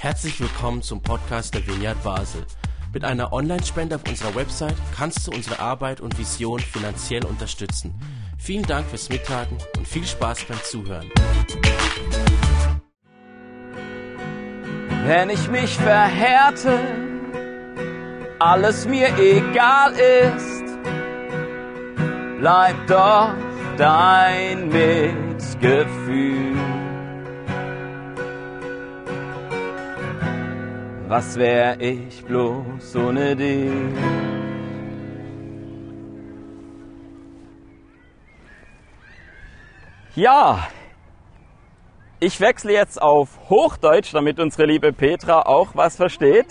Herzlich willkommen zum Podcast der Vineyard Basel. Mit einer Online-Spende auf unserer Website kannst du unsere Arbeit und Vision finanziell unterstützen. Vielen Dank fürs Mittagen und viel Spaß beim Zuhören. Wenn ich mich verhärte, alles mir egal ist, bleibt doch dein Mitgefühl. Was wär ich bloß ohne dich? Ja, ich wechsle jetzt auf Hochdeutsch, damit unsere liebe Petra auch was versteht.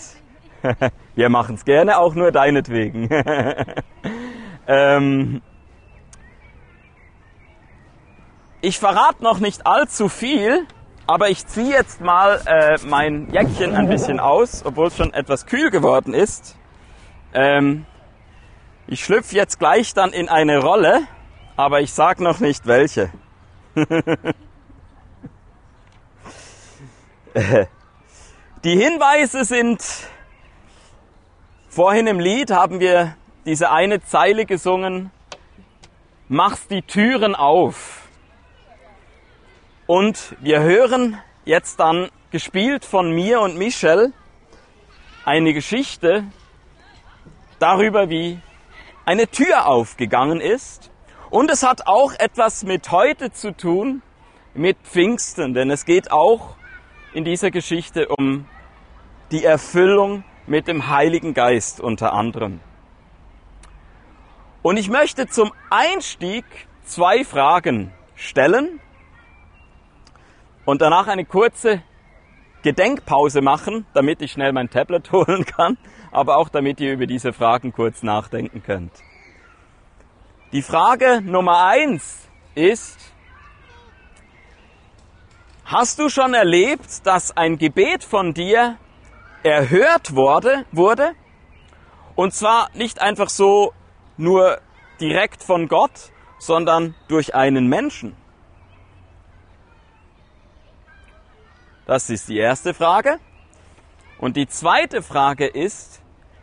Wir machen es gerne, auch nur deinetwegen. ähm, ich verrate noch nicht allzu viel, aber ich ziehe jetzt mal äh, mein Jäckchen ein bisschen aus, obwohl es schon etwas kühl geworden ist. Ähm, ich schlüpfe jetzt gleich dann in eine Rolle, aber ich sage noch nicht welche. Die Hinweise sind, vorhin im Lied haben wir diese eine Zeile gesungen, machst die Türen auf. Und wir hören jetzt dann, gespielt von mir und Michel, eine Geschichte darüber, wie eine Tür aufgegangen ist. Und es hat auch etwas mit heute zu tun, mit Pfingsten, denn es geht auch in dieser Geschichte um die Erfüllung mit dem Heiligen Geist unter anderem. Und ich möchte zum Einstieg zwei Fragen stellen und danach eine kurze Gedenkpause machen, damit ich schnell mein Tablet holen kann, aber auch damit ihr über diese Fragen kurz nachdenken könnt. Die Frage Nummer eins ist, hast du schon erlebt, dass ein Gebet von dir erhört wurde, wurde? Und zwar nicht einfach so nur direkt von Gott, sondern durch einen Menschen. Das ist die erste Frage. Und die zweite Frage ist,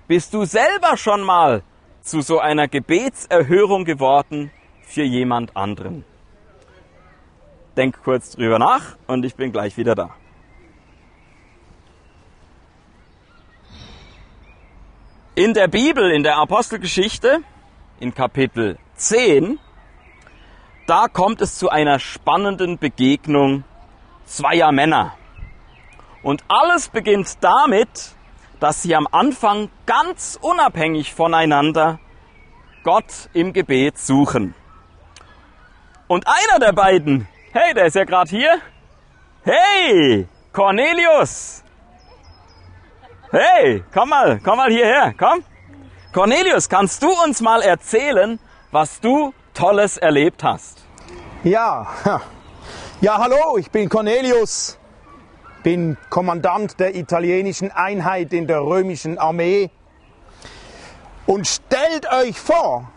bist du selber schon mal zu so einer Gebetserhörung geworden für jemand anderen? Denk kurz drüber nach und ich bin gleich wieder da. In der Bibel, in der Apostelgeschichte, in Kapitel 10, da kommt es zu einer spannenden Begegnung zweier Männer. Und alles beginnt damit, dass sie am Anfang ganz unabhängig voneinander Gott im Gebet suchen. Und einer der beiden, hey, der ist ja gerade hier. Hey, Cornelius. Hey, komm mal, komm mal hierher, komm. Cornelius, kannst du uns mal erzählen, was du Tolles erlebt hast? Ja, ja, hallo, ich bin Cornelius bin Kommandant der italienischen Einheit in der römischen Armee. Und stellt euch vor,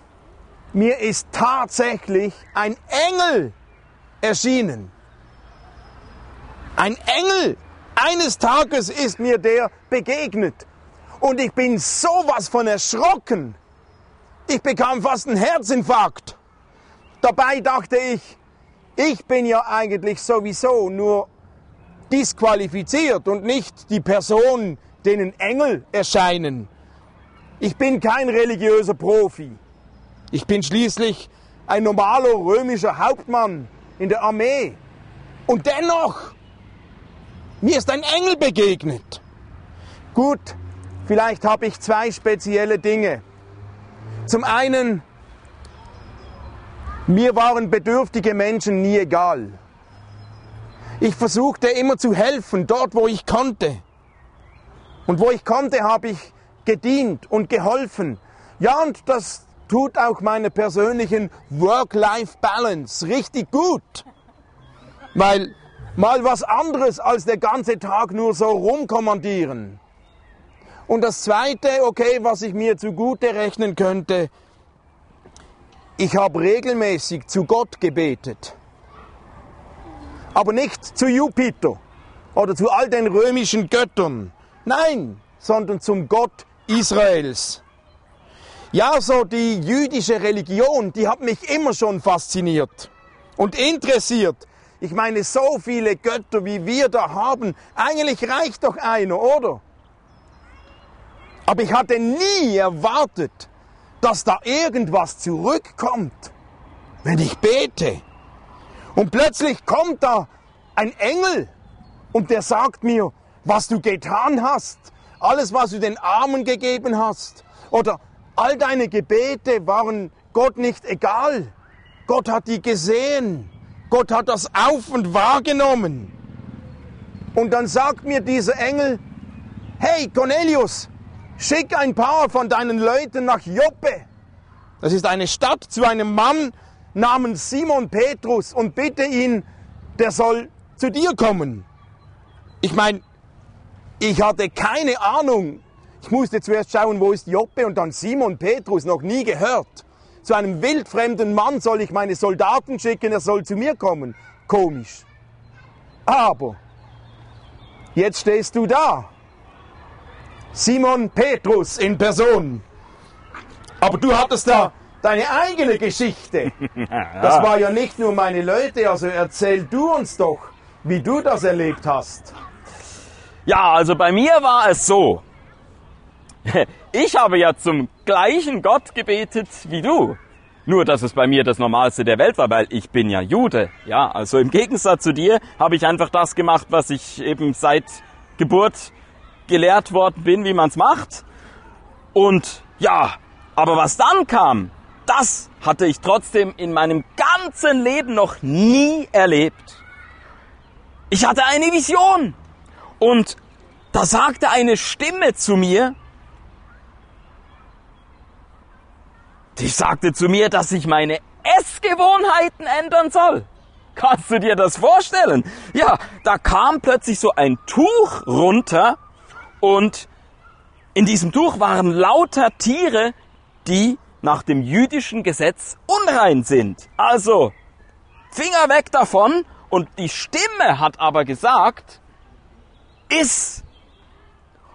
mir ist tatsächlich ein Engel erschienen. Ein Engel. Eines Tages ist mir der begegnet. Und ich bin sowas von erschrocken. Ich bekam fast einen Herzinfarkt. Dabei dachte ich, ich bin ja eigentlich sowieso nur disqualifiziert und nicht die Person, denen Engel erscheinen. Ich bin kein religiöser Profi. Ich bin schließlich ein normaler römischer Hauptmann in der Armee. Und dennoch, mir ist ein Engel begegnet. Gut, vielleicht habe ich zwei spezielle Dinge. Zum einen, mir waren bedürftige Menschen nie egal. Ich versuchte immer zu helfen, dort wo ich konnte. Und wo ich konnte, habe ich gedient und geholfen. Ja, und das tut auch meine persönlichen Work-Life-Balance richtig gut. Weil mal was anderes als der ganze Tag nur so rumkommandieren. Und das Zweite, okay, was ich mir zugute rechnen könnte, ich habe regelmäßig zu Gott gebetet aber nicht zu Jupiter, oder zu all den römischen Göttern. Nein, sondern zum Gott Israels. Ja, so die jüdische Religion, die hat mich immer schon fasziniert und interessiert. Ich meine, so viele Götter, wie wir da haben, eigentlich reicht doch einer, oder? Aber ich hatte nie erwartet, dass da irgendwas zurückkommt, wenn ich bete. Und plötzlich kommt da ein Engel und der sagt mir, was du getan hast, alles, was du den Armen gegeben hast, oder all deine Gebete waren Gott nicht egal. Gott hat die gesehen. Gott hat das auf und wahrgenommen. Und dann sagt mir dieser Engel, hey Cornelius, schick ein paar von deinen Leuten nach Joppe. Das ist eine Stadt zu einem Mann namens Simon Petrus und bitte ihn, der soll zu dir kommen. Ich meine, ich hatte keine Ahnung. Ich musste zuerst schauen, wo ist Joppe und dann Simon Petrus, noch nie gehört. Zu einem wildfremden Mann soll ich meine Soldaten schicken, er soll zu mir kommen. Komisch. Aber jetzt stehst du da. Simon Petrus in Person. Aber du hattest da deine eigene Geschichte. Das war ja nicht nur meine Leute, also erzähl du uns doch, wie du das erlebt hast. Ja, also bei mir war es so. Ich habe ja zum gleichen Gott gebetet wie du. Nur, dass es bei mir das Normalste der Welt war, weil ich bin ja Jude. Ja, also im Gegensatz zu dir habe ich einfach das gemacht, was ich eben seit Geburt gelehrt worden bin, wie man es macht. Und ja, aber was dann kam, das hatte ich trotzdem in meinem ganzen Leben noch nie erlebt. Ich hatte eine Vision. Und da sagte eine Stimme zu mir, die sagte zu mir, dass ich meine Essgewohnheiten ändern soll. Kannst du dir das vorstellen? Ja, da kam plötzlich so ein Tuch runter und in diesem Tuch waren lauter Tiere, die nach dem jüdischen Gesetz unrein sind. Also, Finger weg davon und die Stimme hat aber gesagt, iss.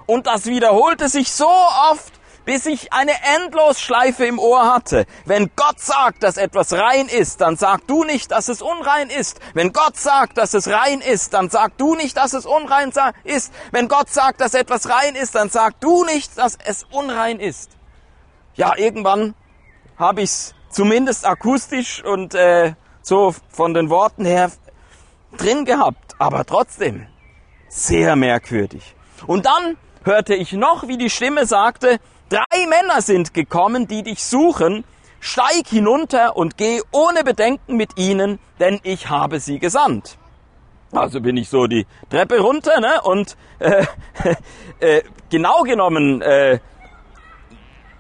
Und das wiederholte sich so oft, bis ich eine Endlosschleife im Ohr hatte. Wenn Gott sagt, dass etwas rein ist, dann sag du nicht, dass es unrein ist. Wenn Gott sagt, dass es rein ist, dann sag du nicht, dass es unrein ist. Wenn Gott sagt, dass etwas rein ist, dann sag du nicht, dass es unrein ist. Ja, irgendwann habe ich es zumindest akustisch und äh, so von den Worten her drin gehabt, aber trotzdem sehr merkwürdig. Und dann hörte ich noch, wie die Stimme sagte, drei Männer sind gekommen, die dich suchen, steig hinunter und geh ohne Bedenken mit ihnen, denn ich habe sie gesandt. Also bin ich so die Treppe runter, ne? Und äh, äh, genau genommen äh,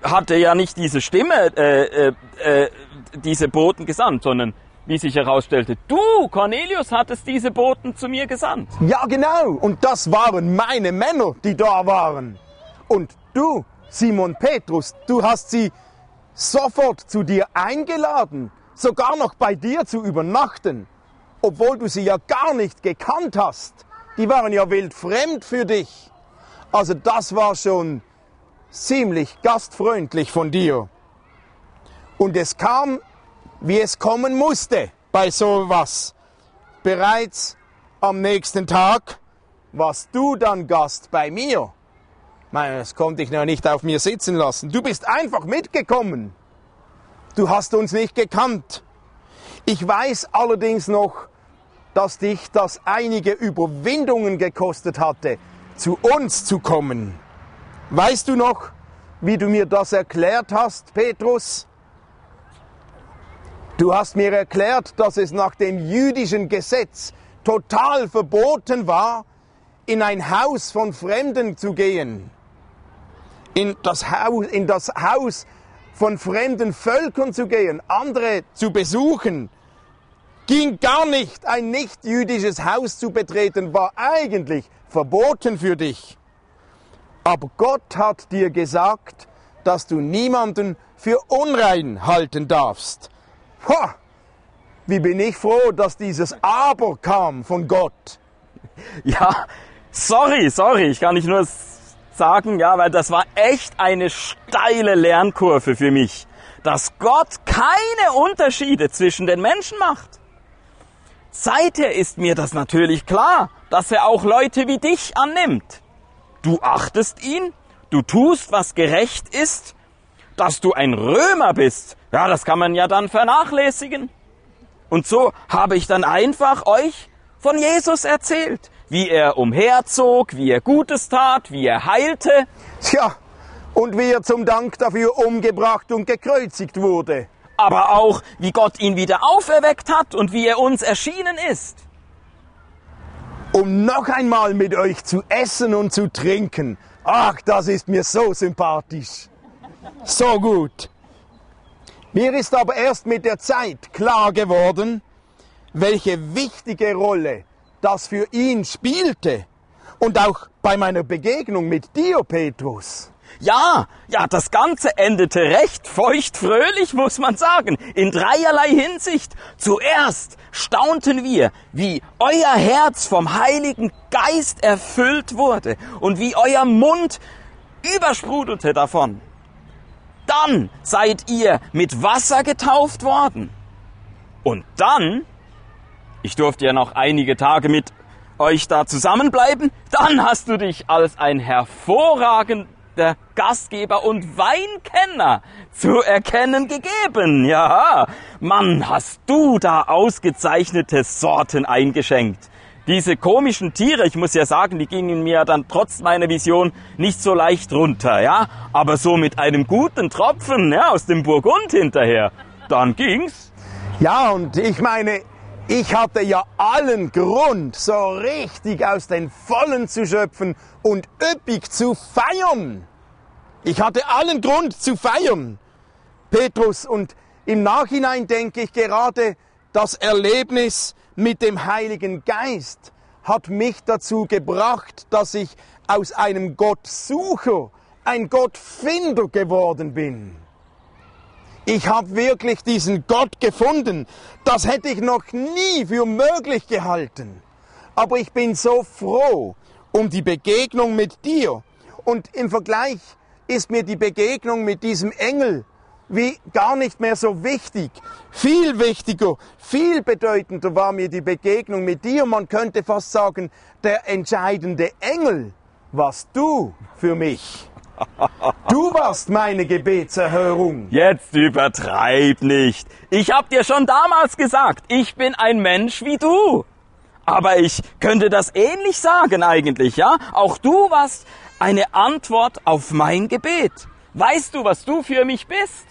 hatte ja nicht diese Stimme äh, äh, äh, diese Boten gesandt, sondern wie sich herausstellte, du, Cornelius, hattest diese Boten zu mir gesandt. Ja, genau. Und das waren meine Männer, die da waren. Und du, Simon Petrus, du hast sie sofort zu dir eingeladen, sogar noch bei dir zu übernachten, obwohl du sie ja gar nicht gekannt hast. Die waren ja wildfremd für dich. Also das war schon ziemlich gastfreundlich von dir. Und es kam, wie es kommen musste bei sowas. Bereits am nächsten Tag warst du dann Gast bei mir. Meine, das konnte ich noch nicht auf mir sitzen lassen. Du bist einfach mitgekommen. Du hast uns nicht gekannt. Ich weiß allerdings noch, dass dich das einige Überwindungen gekostet hatte, zu uns zu kommen. Weißt du noch, wie du mir das erklärt hast, Petrus? Du hast mir erklärt, dass es nach dem jüdischen Gesetz total verboten war, in ein Haus von Fremden zu gehen, in das Haus, in das Haus von fremden Völkern zu gehen, andere zu besuchen. Ging gar nicht, ein nicht jüdisches Haus zu betreten, war eigentlich verboten für dich. Aber Gott hat dir gesagt, dass du niemanden für unrein halten darfst. Ha! Wie bin ich froh, dass dieses Aber kam von Gott. ja, sorry, sorry, ich kann nicht nur sagen, ja, weil das war echt eine steile Lernkurve für mich, dass Gott keine Unterschiede zwischen den Menschen macht. Seither ist mir das natürlich klar, dass er auch Leute wie dich annimmt. Du achtest ihn, du tust, was gerecht ist, dass du ein Römer bist, ja, das kann man ja dann vernachlässigen. Und so habe ich dann einfach euch von Jesus erzählt, wie er umherzog, wie er Gutes tat, wie er heilte. Tja, und wie er zum Dank dafür umgebracht und gekreuzigt wurde. Aber auch, wie Gott ihn wieder auferweckt hat und wie er uns erschienen ist. Um noch einmal mit euch zu essen und zu trinken. Ach, das ist mir so sympathisch. So gut. Mir ist aber erst mit der Zeit klar geworden, welche wichtige Rolle das für ihn spielte. Und auch bei meiner Begegnung mit dir, Petrus. Ja, ja, das Ganze endete recht feuchtfröhlich, muss man sagen, in dreierlei Hinsicht. Zuerst staunten wir, wie euer Herz vom Heiligen Geist erfüllt wurde und wie euer Mund übersprudelte davon. Dann seid ihr mit Wasser getauft worden. Und dann, ich durfte ja noch einige Tage mit euch da zusammenbleiben, dann hast du dich als ein hervorragender Gastgeber und Weinkenner zu erkennen gegeben. Ja, Mann, hast du da ausgezeichnete Sorten eingeschenkt. Diese komischen Tiere, ich muss ja sagen, die gingen mir dann trotz meiner Vision nicht so leicht runter, ja. Aber so mit einem guten Tropfen, ja, aus dem Burgund hinterher, dann ging's. Ja, und ich meine, ich hatte ja allen Grund, so richtig aus den Vollen zu schöpfen und üppig zu feiern. Ich hatte allen Grund zu feiern, Petrus. Und im Nachhinein denke ich gerade, das Erlebnis mit dem Heiligen Geist hat mich dazu gebracht, dass ich aus einem Gottsucher ein Gottfinder geworden bin. Ich habe wirklich diesen Gott gefunden. Das hätte ich noch nie für möglich gehalten. Aber ich bin so froh um die Begegnung mit dir. Und im Vergleich ist mir die Begegnung mit diesem Engel wie gar nicht mehr so wichtig. Viel wichtiger, viel bedeutender war mir die Begegnung mit dir. Man könnte fast sagen, der entscheidende Engel warst du für mich. Du warst meine Gebetserhörung. Jetzt übertreib nicht. Ich hab dir schon damals gesagt, ich bin ein Mensch wie du. Aber ich könnte das ähnlich sagen eigentlich, ja? Auch du warst eine Antwort auf mein Gebet. Weißt du, was du für mich bist?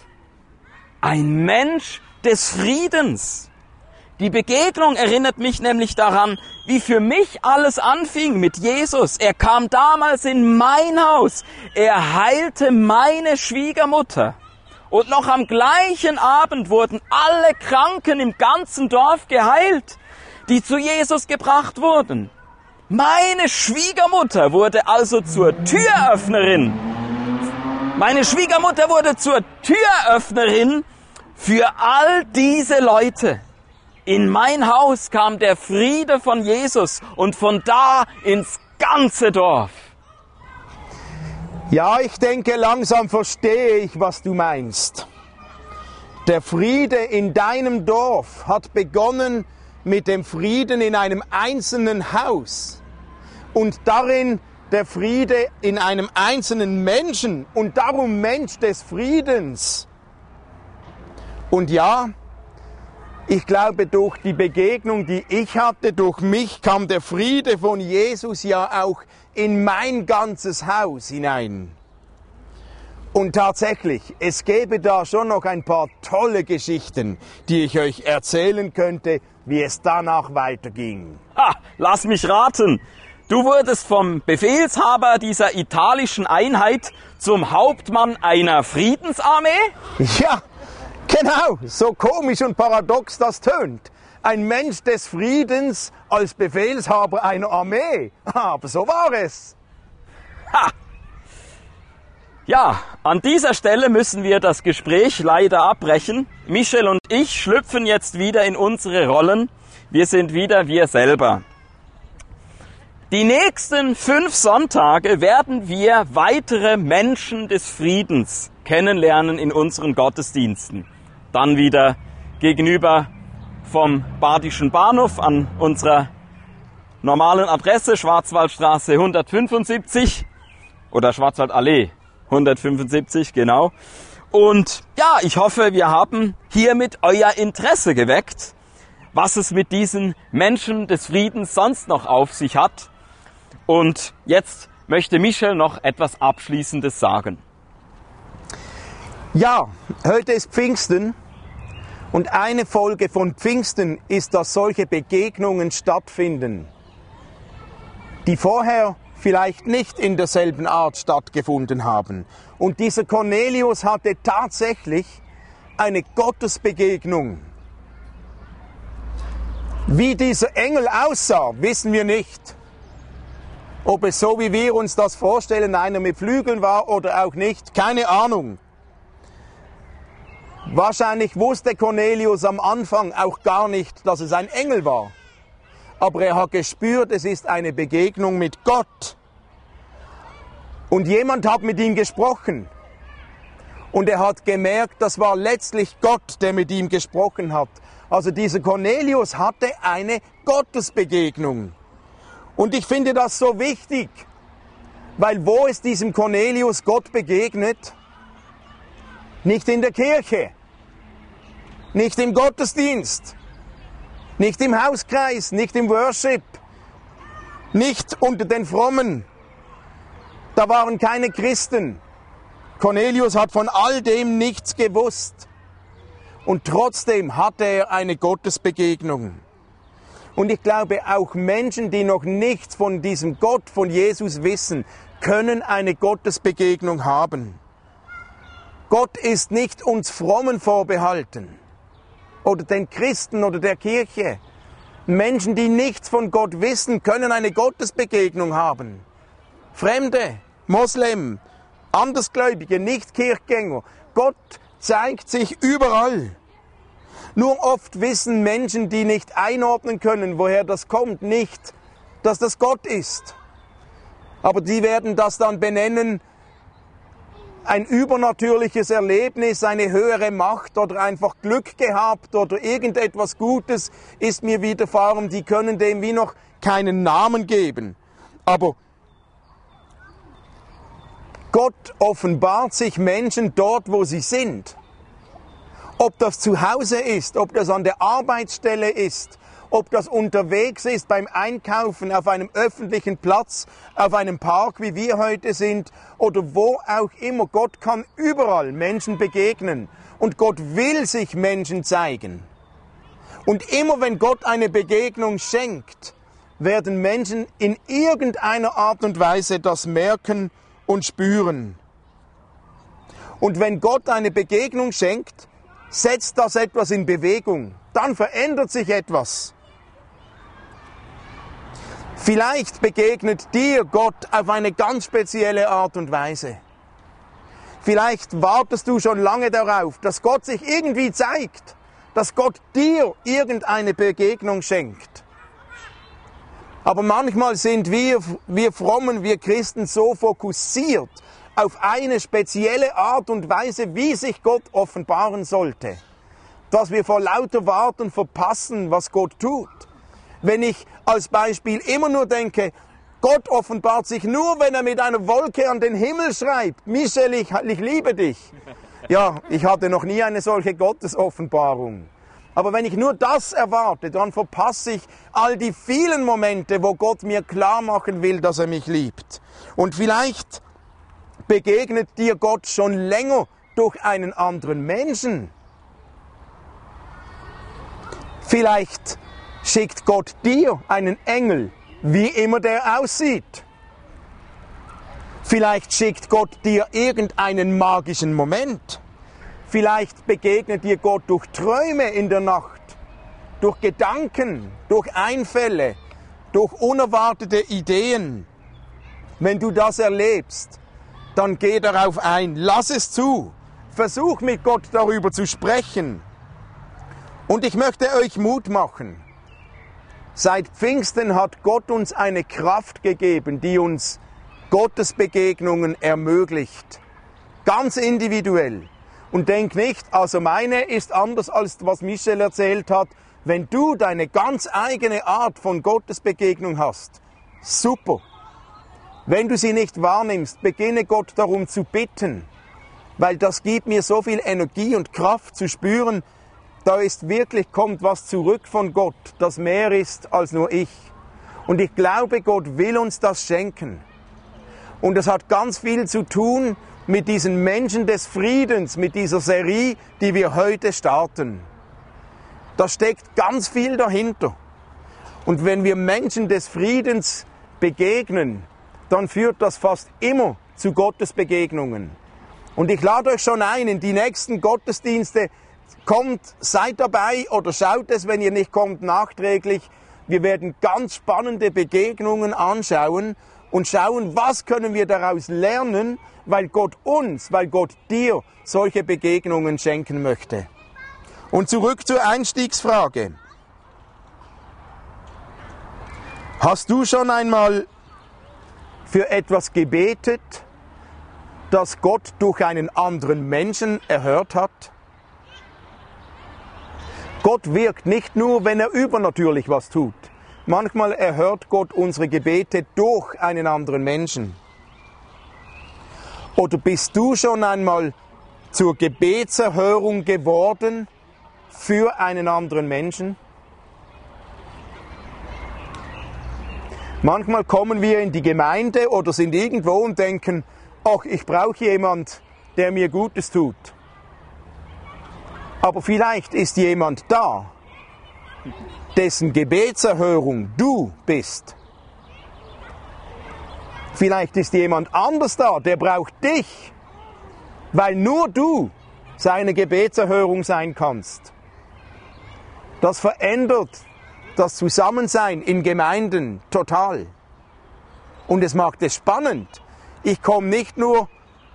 Ein Mensch des Friedens. Die Begegnung erinnert mich nämlich daran, wie für mich alles anfing mit Jesus. Er kam damals in mein Haus. Er heilte meine Schwiegermutter. Und noch am gleichen Abend wurden alle Kranken im ganzen Dorf geheilt, die zu Jesus gebracht wurden. Meine Schwiegermutter wurde also zur Türöffnerin meine Schwiegermutter wurde zur Türöffnerin für all diese Leute. In mein Haus kam der Friede von Jesus und von da ins ganze Dorf. Ja, ich denke, langsam verstehe ich, was du meinst. Der Friede in deinem Dorf hat begonnen mit dem Frieden in einem einzelnen Haus und darin der Friede in einem einzelnen Menschen und darum Mensch des Friedens. Und ja, ich glaube, durch die Begegnung, die ich hatte, durch mich kam der Friede von Jesus ja auch in mein ganzes Haus hinein. Und tatsächlich, es gäbe da schon noch ein paar tolle Geschichten, die ich euch erzählen könnte, wie es danach weiterging. Ha, lass mich raten. Du wurdest vom Befehlshaber dieser italischen Einheit zum Hauptmann einer Friedensarmee? Ja, genau, so komisch und paradox das tönt. Ein Mensch des Friedens als Befehlshaber einer Armee. Aber so war es. Ha! Ja, an dieser Stelle müssen wir das Gespräch leider abbrechen. Michel und ich schlüpfen jetzt wieder in unsere Rollen. Wir sind wieder wir selber. Die nächsten fünf Sonntage werden wir weitere Menschen des Friedens kennenlernen in unseren Gottesdiensten. Dann wieder gegenüber vom Badischen Bahnhof an unserer normalen Adresse Schwarzwaldstraße 175 oder Schwarzwaldallee 175, genau. Und ja, ich hoffe, wir haben hiermit euer Interesse geweckt, was es mit diesen Menschen des Friedens sonst noch auf sich hat. Und jetzt möchte Michel noch etwas Abschließendes sagen. Ja, heute ist Pfingsten und eine Folge von Pfingsten ist, dass solche Begegnungen stattfinden, die vorher vielleicht nicht in derselben Art stattgefunden haben. Und dieser Cornelius hatte tatsächlich eine Gottesbegegnung. Wie dieser Engel aussah, wissen wir nicht. Ob es so wie wir uns das vorstellen, einer mit Flügeln war oder auch nicht, keine Ahnung. Wahrscheinlich wusste Cornelius am Anfang auch gar nicht, dass es ein Engel war aber er hat gespürt, es ist eine Begegnung mit Gott. Und jemand hat mit ihm gesprochen. Und er hat gemerkt, das war letztlich Gott, der mit ihm gesprochen hat. Also dieser Cornelius hatte eine Gottesbegegnung. Und ich finde das so wichtig, weil wo ist diesem Cornelius Gott begegnet? Nicht in der Kirche, nicht im Gottesdienst, nicht im Hauskreis, nicht im Worship, nicht unter den Frommen. Da waren keine Christen. Cornelius hat von all dem nichts gewusst. Und trotzdem hatte er eine Gottesbegegnung. Und ich glaube, auch Menschen, die noch nichts von diesem Gott, von Jesus wissen, können eine Gottesbegegnung haben. Gott ist nicht uns Frommen vorbehalten oder den Christen oder der Kirche. Menschen, die nichts von Gott wissen, können eine Gottesbegegnung haben. Fremde, Moslem, Andersgläubige, Nicht-Kirchgänger. Gott zeigt sich überall. Nur oft wissen Menschen, die nicht einordnen können, woher das kommt, nicht, dass das Gott ist. Aber die werden das dann benennen ein übernatürliches Erlebnis, eine höhere Macht oder einfach Glück gehabt oder irgendetwas Gutes ist mir widerfahren, die können dem wie noch keinen Namen geben. Aber Gott offenbart sich Menschen dort, wo sie sind. Ob das zu Hause ist, ob das an der Arbeitsstelle ist, ob das unterwegs ist beim Einkaufen auf einem öffentlichen Platz, auf einem Park, wie wir heute sind, oder wo auch immer. Gott kann überall Menschen begegnen und Gott will sich Menschen zeigen. Und immer wenn Gott eine Begegnung schenkt, werden Menschen in irgendeiner Art und Weise das merken und spüren. Und wenn Gott eine Begegnung schenkt, setzt das etwas in Bewegung. Dann verändert sich etwas. Vielleicht begegnet dir Gott auf eine ganz spezielle Art und Weise. Vielleicht wartest du schon lange darauf, dass Gott sich irgendwie zeigt, dass Gott dir irgendeine Begegnung schenkt. Aber manchmal sind wir, wir Frommen, wir Christen so fokussiert auf eine spezielle Art und Weise, wie sich Gott offenbaren sollte, dass wir vor lauter Warten verpassen, was Gott tut. Wenn ich als Beispiel immer nur denke, Gott offenbart sich nur, wenn er mit einer Wolke an den Himmel schreibt, Michel, ich, ich liebe dich. Ja, ich hatte noch nie eine solche Gottesoffenbarung. Aber wenn ich nur das erwarte, dann verpasse ich all die vielen Momente, wo Gott mir klar machen will, dass er mich liebt. Und vielleicht begegnet dir Gott schon länger durch einen anderen Menschen. Vielleicht schickt Gott dir einen Engel, wie immer der aussieht. Vielleicht schickt Gott dir irgendeinen magischen Moment. Vielleicht begegnet dir Gott durch Träume in der Nacht, durch Gedanken, durch Einfälle, durch unerwartete Ideen. Wenn du das erlebst, dann geh darauf ein, lass es zu, versuch mit Gott darüber zu sprechen. Und ich möchte euch Mut machen. Seit Pfingsten hat Gott uns eine Kraft gegeben, die uns Gottes Begegnungen ermöglicht. Ganz individuell. Und denk nicht, also meine ist anders als was Michel erzählt hat. Wenn du deine ganz eigene Art von Gottes Begegnung hast, super. Wenn du sie nicht wahrnimmst, beginne Gott darum zu bitten, weil das gibt mir so viel Energie und Kraft zu spüren, da ist wirklich, kommt was zurück von Gott, das mehr ist als nur ich. Und ich glaube, Gott will uns das schenken. Und es hat ganz viel zu tun mit diesen Menschen des Friedens, mit dieser Serie, die wir heute starten. Da steckt ganz viel dahinter. Und wenn wir Menschen des Friedens begegnen, dann führt das fast immer zu Gottes Begegnungen. Und ich lade euch schon ein, in die nächsten Gottesdienste kommt, seid dabei oder schaut es, wenn ihr nicht kommt, nachträglich. Wir werden ganz spannende Begegnungen anschauen und schauen, was können wir daraus lernen, weil Gott uns, weil Gott dir solche Begegnungen schenken möchte. Und zurück zur Einstiegsfrage. Hast du schon einmal für etwas gebetet, das Gott durch einen anderen Menschen erhört hat? Gott wirkt nicht nur, wenn er übernatürlich was tut. Manchmal erhört Gott unsere Gebete durch einen anderen Menschen. Oder bist du schon einmal zur Gebetserhörung geworden für einen anderen Menschen? Manchmal kommen wir in die Gemeinde oder sind irgendwo und denken, ach, ich brauche jemand, der mir Gutes tut. Aber vielleicht ist jemand da, dessen Gebetserhörung du bist. Vielleicht ist jemand anders da, der braucht dich, weil nur du seine Gebetserhörung sein kannst. Das verändert das Zusammensein in Gemeinden total. Und es macht es spannend. Ich komme nicht nur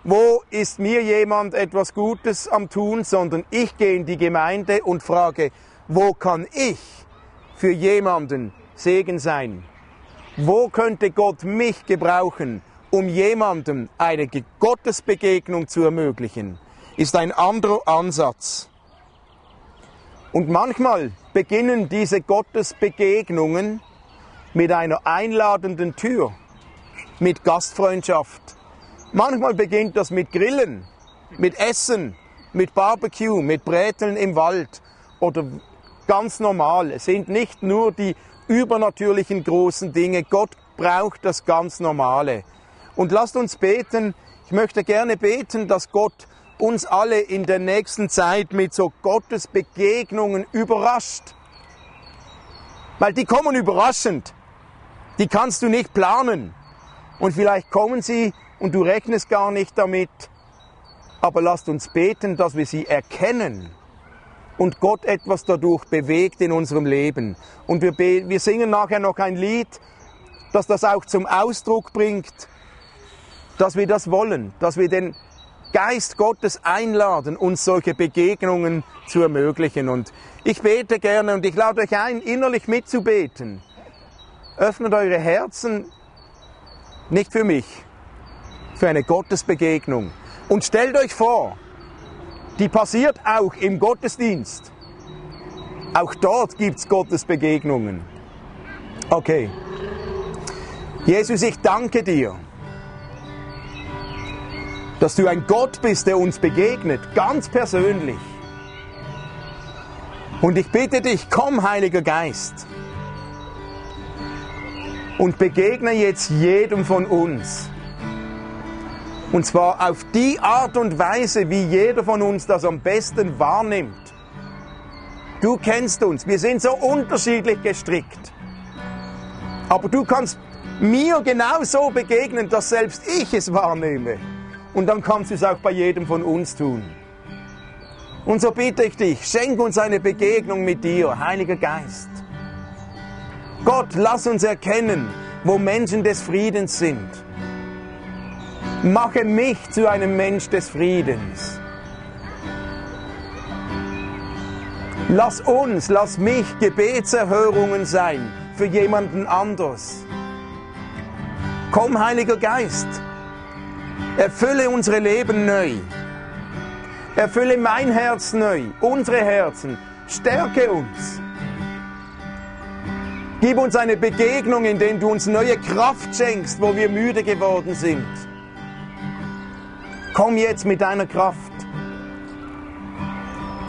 wo ist mir jemand etwas Gutes am tun, sondern ich gehe in die Gemeinde und frage, wo kann ich für jemanden Segen sein? Wo könnte Gott mich gebrauchen, um jemandem eine Gottesbegegnung zu ermöglichen? Ist ein anderer Ansatz. Und manchmal beginnen diese Gottesbegegnungen mit einer einladenden Tür, mit Gastfreundschaft, Manchmal beginnt das mit Grillen, mit Essen, mit Barbecue, mit Bräteln im Wald oder ganz normal. Es sind nicht nur die übernatürlichen großen Dinge. Gott braucht das ganz Normale. Und lasst uns beten. Ich möchte gerne beten, dass Gott uns alle in der nächsten Zeit mit so Gottes Begegnungen überrascht. Weil die kommen überraschend. Die kannst du nicht planen. Und vielleicht kommen sie und du rechnest gar nicht damit. Aber lasst uns beten, dass wir sie erkennen und Gott etwas dadurch bewegt in unserem Leben. Und wir, wir singen nachher noch ein Lied, das das auch zum Ausdruck bringt, dass wir das wollen, dass wir den Geist Gottes einladen, uns solche Begegnungen zu ermöglichen. Und ich bete gerne und ich lade euch ein, innerlich mitzubeten. Öffnet eure Herzen, nicht für mich, für eine Gottesbegegnung. Und stellt euch vor, die passiert auch im Gottesdienst. Auch dort gibt es Gottesbegegnungen. Okay. Jesus, ich danke dir, dass du ein Gott bist, der uns begegnet, ganz persönlich. Und ich bitte dich, komm, Heiliger Geist, und begegne jetzt jedem von uns und zwar auf die Art und Weise, wie jeder von uns das am besten wahrnimmt. Du kennst uns, wir sind so unterschiedlich gestrickt. Aber du kannst mir genau so begegnen, dass selbst ich es wahrnehme. Und dann kannst du es auch bei jedem von uns tun. Und so bitte ich dich, schenk uns eine Begegnung mit dir, Heiliger Geist. Gott, lass uns erkennen, wo Menschen des Friedens sind Mache mich zu einem Mensch des Friedens. Lass uns, lass mich Gebetserhörungen sein für jemanden anders. Komm, Heiliger Geist, erfülle unsere Leben neu. Erfülle mein Herz neu, unsere Herzen. Stärke uns. Gib uns eine Begegnung, in der du uns neue Kraft schenkst, wo wir müde geworden sind. Komm jetzt mit deiner Kraft.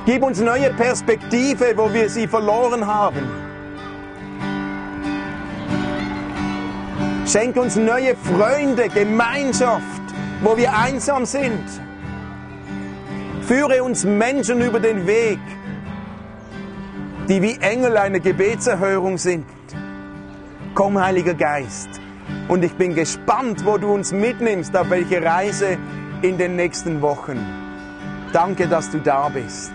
Gib uns neue Perspektive, wo wir sie verloren haben. Schenk uns neue Freunde, Gemeinschaft, wo wir einsam sind. Führe uns Menschen über den Weg, die wie Engel eine Gebetserhörung sind. Komm, Heiliger Geist. Und ich bin gespannt, wo du uns mitnimmst, auf welche Reise in den nächsten Wochen. Danke, dass du da bist.